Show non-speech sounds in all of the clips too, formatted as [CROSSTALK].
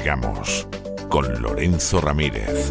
Despegamos con Lorenzo Ramírez.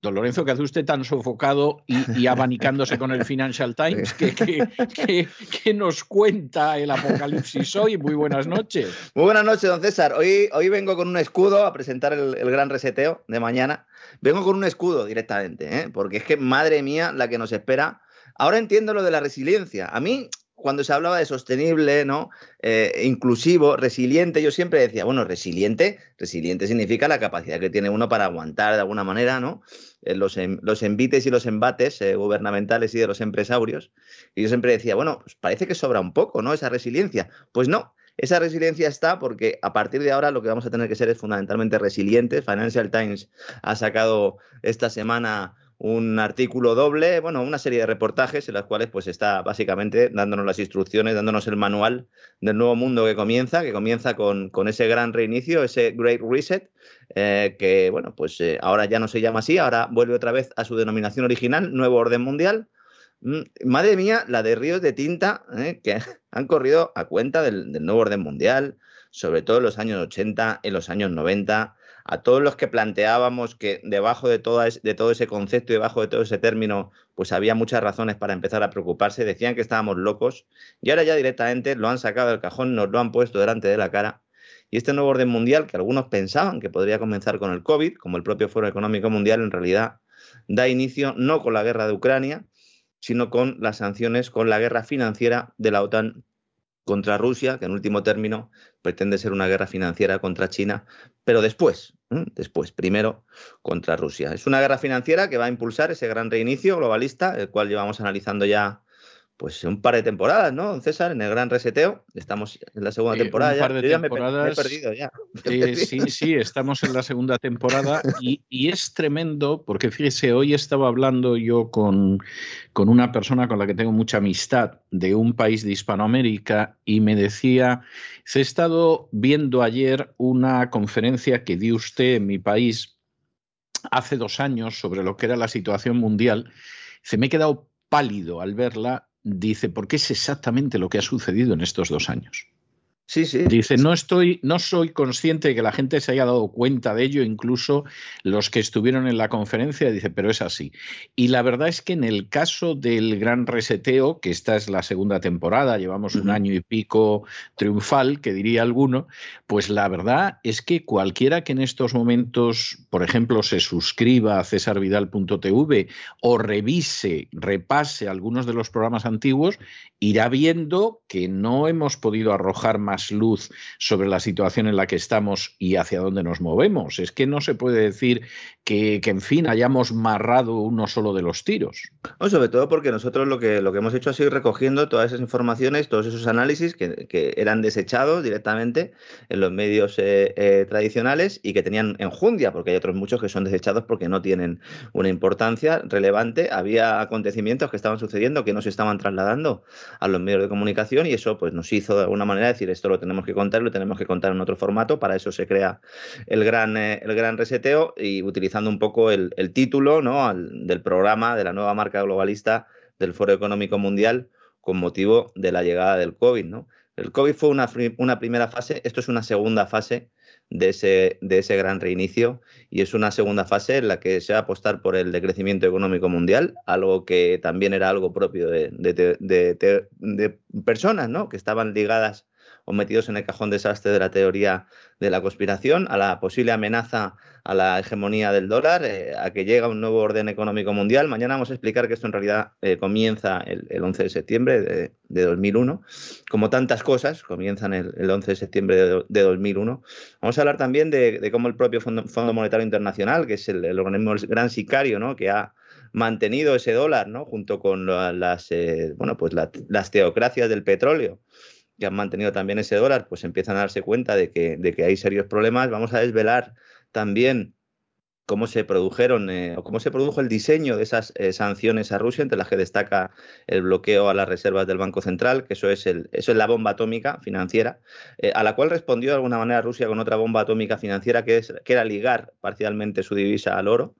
Don Lorenzo, que hace usted tan sofocado y, abanicándose con el Financial Times, que, nos cuenta el apocalipsis hoy. Muy buenas noches. Muy buenas noches, don César. Hoy, hoy vengo con un escudo a presentar el, el gran reseteo de mañana. Vengo con un escudo directamente, ¿eh? porque es que, madre mía, la que nos espera. Ahora entiendo lo de la resiliencia. A mí, cuando se hablaba de sostenible, ¿no? Eh, inclusivo, resiliente, yo siempre decía, bueno, resiliente, resiliente significa la capacidad que tiene uno para aguantar de alguna manera, ¿no? Eh, los, los, envites y los embates eh, gubernamentales y de los empresarios. Y yo siempre decía, bueno, pues parece que sobra un poco, ¿no? Esa resiliencia. Pues no, esa resiliencia está porque a partir de ahora lo que vamos a tener que ser es fundamentalmente resilientes. Financial Times ha sacado esta semana un artículo doble, bueno, una serie de reportajes en las cuales pues está básicamente dándonos las instrucciones, dándonos el manual del nuevo mundo que comienza, que comienza con, con ese gran reinicio, ese Great Reset, eh, que bueno, pues eh, ahora ya no se llama así, ahora vuelve otra vez a su denominación original, Nuevo Orden Mundial. Mm, madre mía, la de ríos de tinta eh, que [LAUGHS] han corrido a cuenta del, del nuevo orden mundial, sobre todo en los años 80, en los años 90, a todos los que planteábamos que debajo de, todo ese concepto y debajo de todo ese término, pues había muchas razones para empezar a preocuparse, decían que estábamos locos y ahora ya directamente lo han sacado del cajón, nos lo han puesto delante de la cara. Y este nuevo orden mundial, que algunos pensaban que podría comenzar con el COVID, como el propio Foro Económico Mundial, en realidad da inicio no con la guerra de Ucrania, sino con las sanciones, con la guerra financiera de la OTAN contra Rusia, que en último término pretende ser una guerra financiera contra China, pero después, después, primero contra Rusia. Es una guerra financiera que va a impulsar ese gran reinicio globalista, el cual llevamos analizando ya pues un par de temporadas, ¿no, César? En el gran reseteo. Estamos en la segunda Eh, temporada. un par de Yo ya me, temporadas. he perdido ya. He Eh, [LAUGHS] sí, sí, estamos en la segunda temporada y, y es tremendo porque fíjese, hoy estaba hablando yo con, con una persona con la que tengo mucha amistad de un país de Hispanoamérica y me decía, ha estado viendo ayer una conferencia que dio usted en mi país hace dos años sobre lo que era la situación mundial. Se me he quedado pálido al verla, dice, porque es exactamente lo que ha sucedido en estos dos años. Sí, sí. Dice, no estoy, no soy consciente de que la gente se haya dado cuenta de ello, incluso los que estuvieron en la conferencia, dice, pero es así. Y la verdad es que en el caso del gran reseteo, que esta es la segunda temporada, llevamos un año y pico triunfal, que diría alguno, pues la verdad es que cualquiera que en estos momentos, por ejemplo, se suscriba a cesarvidal.tv o revise, repase algunos de los programas antiguos, irá viendo que no hemos podido arrojar más luz sobre la situación en la que estamos y hacia dónde nos movemos. Es que no se puede decir que, que en fin, hayamos marrado uno solo de los tiros. Sobre todo porque nosotros lo que, lo que hemos hecho ha sido ir recogiendo todas esas informaciones, todos esos análisis que, que eran desechados directamente en los medios eh, eh, tradicionales y que tenían enjundia, porque hay otros muchos que son desechados porque no tienen una importancia relevante. Había acontecimientos que estaban sucediendo que no se estaban trasladando a los medios de comunicación y eso pues nos hizo de alguna manera decir esto lo tenemos que contar, lo tenemos que contar en otro formato, para eso se crea el gran, eh, el gran reseteo y utilizando un poco el, título ¿no? Del programa de la nueva marca globalista del Foro Económico Mundial con motivo de la llegada del COVID. ¿no? El COVID fue una, una primera fase, esto es una segunda fase de ese, de ese gran reinicio y es una segunda fase en la que se va a apostar por el decrecimiento económico mundial, algo que también era algo propio de, de personas ¿no? que estaban ligadas o metidos en el cajón desastre de la teoría de la conspiración, a la posible amenaza a la hegemonía del dólar, eh, a que llega un nuevo orden económico mundial. Mañana vamos a explicar que esto en realidad eh, comienza el, 11 de septiembre de, 2001, como tantas cosas comienzan el, 11 de septiembre de, 2001. Vamos a hablar también de, cómo el propio Fondo, Monetario Internacional, que es el, organismo gran sicario, ¿no? que ha mantenido ese dólar, ¿no? junto con las, eh, bueno, pues las teocracias del petróleo, que han mantenido también ese dólar, pues empiezan a darse cuenta de que, de que hay serios problemas. Vamos a desvelar también cómo se produjeron eh, o cómo se produjo el diseño de esas eh, sanciones a Rusia, entre las que destaca el bloqueo a las reservas del Banco Central, que eso es, el, eso es la bomba atómica financiera, eh, a la cual respondió de alguna manera Rusia con otra bomba atómica financiera que, es, que era ligar parcialmente su divisa al oro,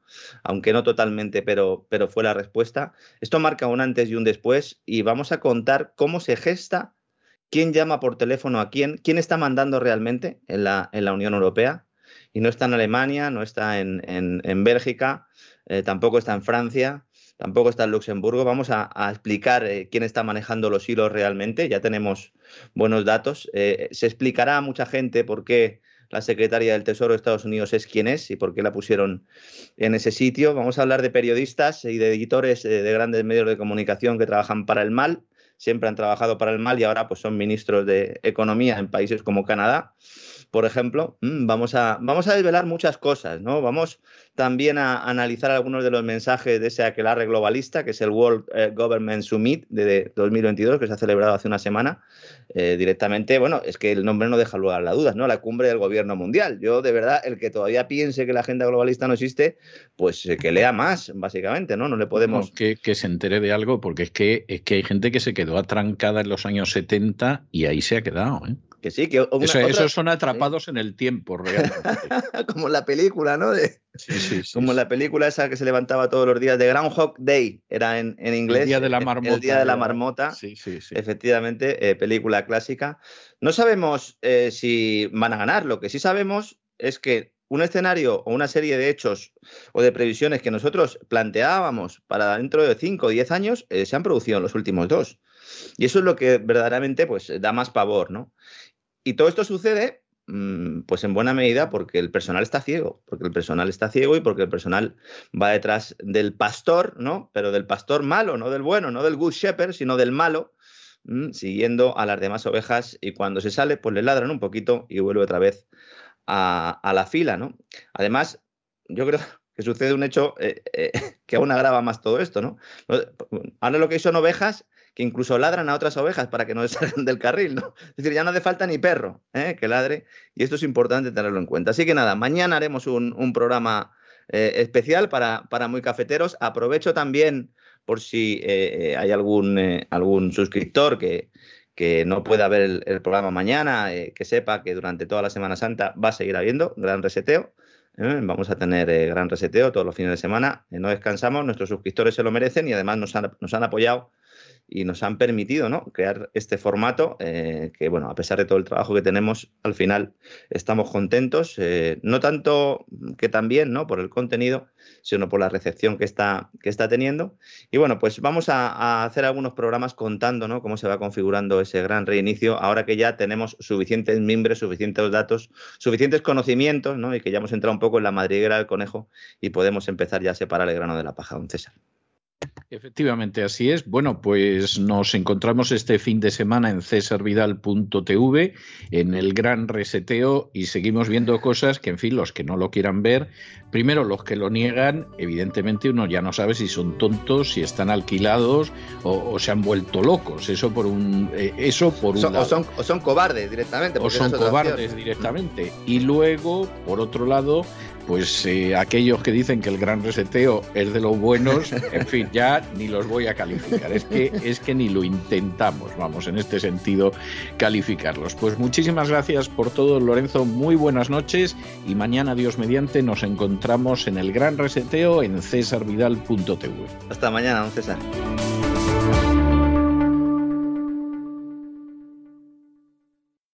aunque no totalmente, pero, pero fue la respuesta. Esto marca un antes y un después y vamos a contar cómo se gesta quién llama por teléfono a quién, quién está mandando realmente en la, Unión Europea. Y no está en Alemania, no está en, en, Bélgica, eh, tampoco está en Francia, tampoco está en Luxemburgo. Vamos a, explicar eh, quién está manejando los hilos realmente. Ya tenemos buenos datos. Eh, se explicará a mucha gente por qué la secretaria del Tesoro de Estados Unidos es quien es y por qué la pusieron en ese sitio. Vamos a hablar de periodistas y de editores de grandes medios de comunicación que trabajan para el mal siempre han trabajado para el mal y ahora pues son ministros de Economía en países como Canadá por ejemplo, mm, vamos a, vamos a desvelar muchas cosas, ¿no? Vamos también a analizar algunos de los mensajes de ese aquelarre globalista, que es el World eh, Government Summit de 2022, que se ha celebrado hace una semana. Eh, directamente, bueno, es que el nombre no deja lugar a las dudas, ¿no? La cumbre del gobierno mundial. Yo, de verdad, el que todavía piense que la agenda globalista no existe, pues eh, que lea más, básicamente, ¿no? No le podemos... que, que, se entere de algo, porque es que, es que hay gente que se quedó atrancada en los años 70 y ahí se ha quedado, ¿eh? Que sí, que esos son atrapados en el tiempo, realmente. [LAUGHS] Como la película, ¿no? Sí, sí, sí, Como la película esa que se levantaba todos los días de Groundhog Day, era en, inglés. El día de la marmota. El día de la marmota. Sí, sí, sí. Efectivamente, eh, película clásica. No sabemos eh, si van a ganar. Lo que sí sabemos es que un escenario o una serie de hechos o de previsiones que nosotros planteábamos para dentro de 5 o 10 años eh, se han producido en los últimos dos. Y eso es lo que verdaderamente pues, da más pavor, ¿no? Y todo esto sucede, mm, pues en buena medida porque el personal está ciego, porque el personal está ciego y porque el personal va detrás del pastor, ¿no? Pero del pastor malo, no del bueno, no del good shepherd, sino del malo, mm, siguiendo a las demás ovejas y cuando se sale, pues le ladran un poquito y vuelve otra vez a, la fila, ¿no? Además, yo creo [LAUGHS] que sucede un hecho eh, eh, [LAUGHS] que aún agrava más todo esto, ¿no? Ahora lo que son ovejas que incluso ladran a otras ovejas para que no [LAUGHS] salgan del carril, ¿no? Es decir, ya no hace falta ni perro ¿eh? que ladre y esto es importante tenerlo en cuenta. Así que nada, mañana haremos un, programa eh, especial para, para, muy cafeteros. Aprovecho también por si eh, hay algún, algún suscriptor que, que no pueda ver el, programa mañana, que sepa que durante toda la Semana Santa va a seguir habiendo gran reseteo. Vamos a tener gran reseteo todos los fines de semana. no descansamos, nuestros suscriptores se lo merecen y además nos han, nos han apoyado y nos han permitido ¿no? crear este formato eh, que, bueno, a pesar de todo el trabajo que tenemos, al final estamos contentos, eh, no tanto que también ¿no? por el contenido, sino por la recepción que está, que está teniendo. Y bueno, pues vamos a, hacer algunos programas contando ¿no? cómo se va configurando ese gran reinicio, ahora que ya tenemos suficientes miembros, suficientes datos, suficientes conocimientos, ¿no? y que ya hemos entrado un poco en la madriguera del conejo y podemos empezar ya a separar el grano de la paja, don César. Efectivamente, así es. Bueno, pues nos encontramos este fin de semana en cesarvidal.tv, en el gran reseteo, y seguimos viendo cosas que, en fin, los que no lo quieran ver, primero los que lo niegan, evidentemente uno ya no sabe si son tontos, si están alquilados o, se han vuelto locos. Eso por un, eh, eso por un O, son, o son cobardes directamente. O son cobardes directamente. Y luego, por otro lado, pues eh, aquellos que dicen que el gran reseteo es de los buenos, [LAUGHS] en fin, ya ni los voy a calificar. Es que, es que ni lo intentamos, vamos, en este sentido, calificarlos. Pues muchísimas gracias por todo, Lorenzo. Muy buenas noches y mañana, Dios mediante, nos encontramos en el gran reseteo en cesarvidal.tv. Hasta mañana, don César.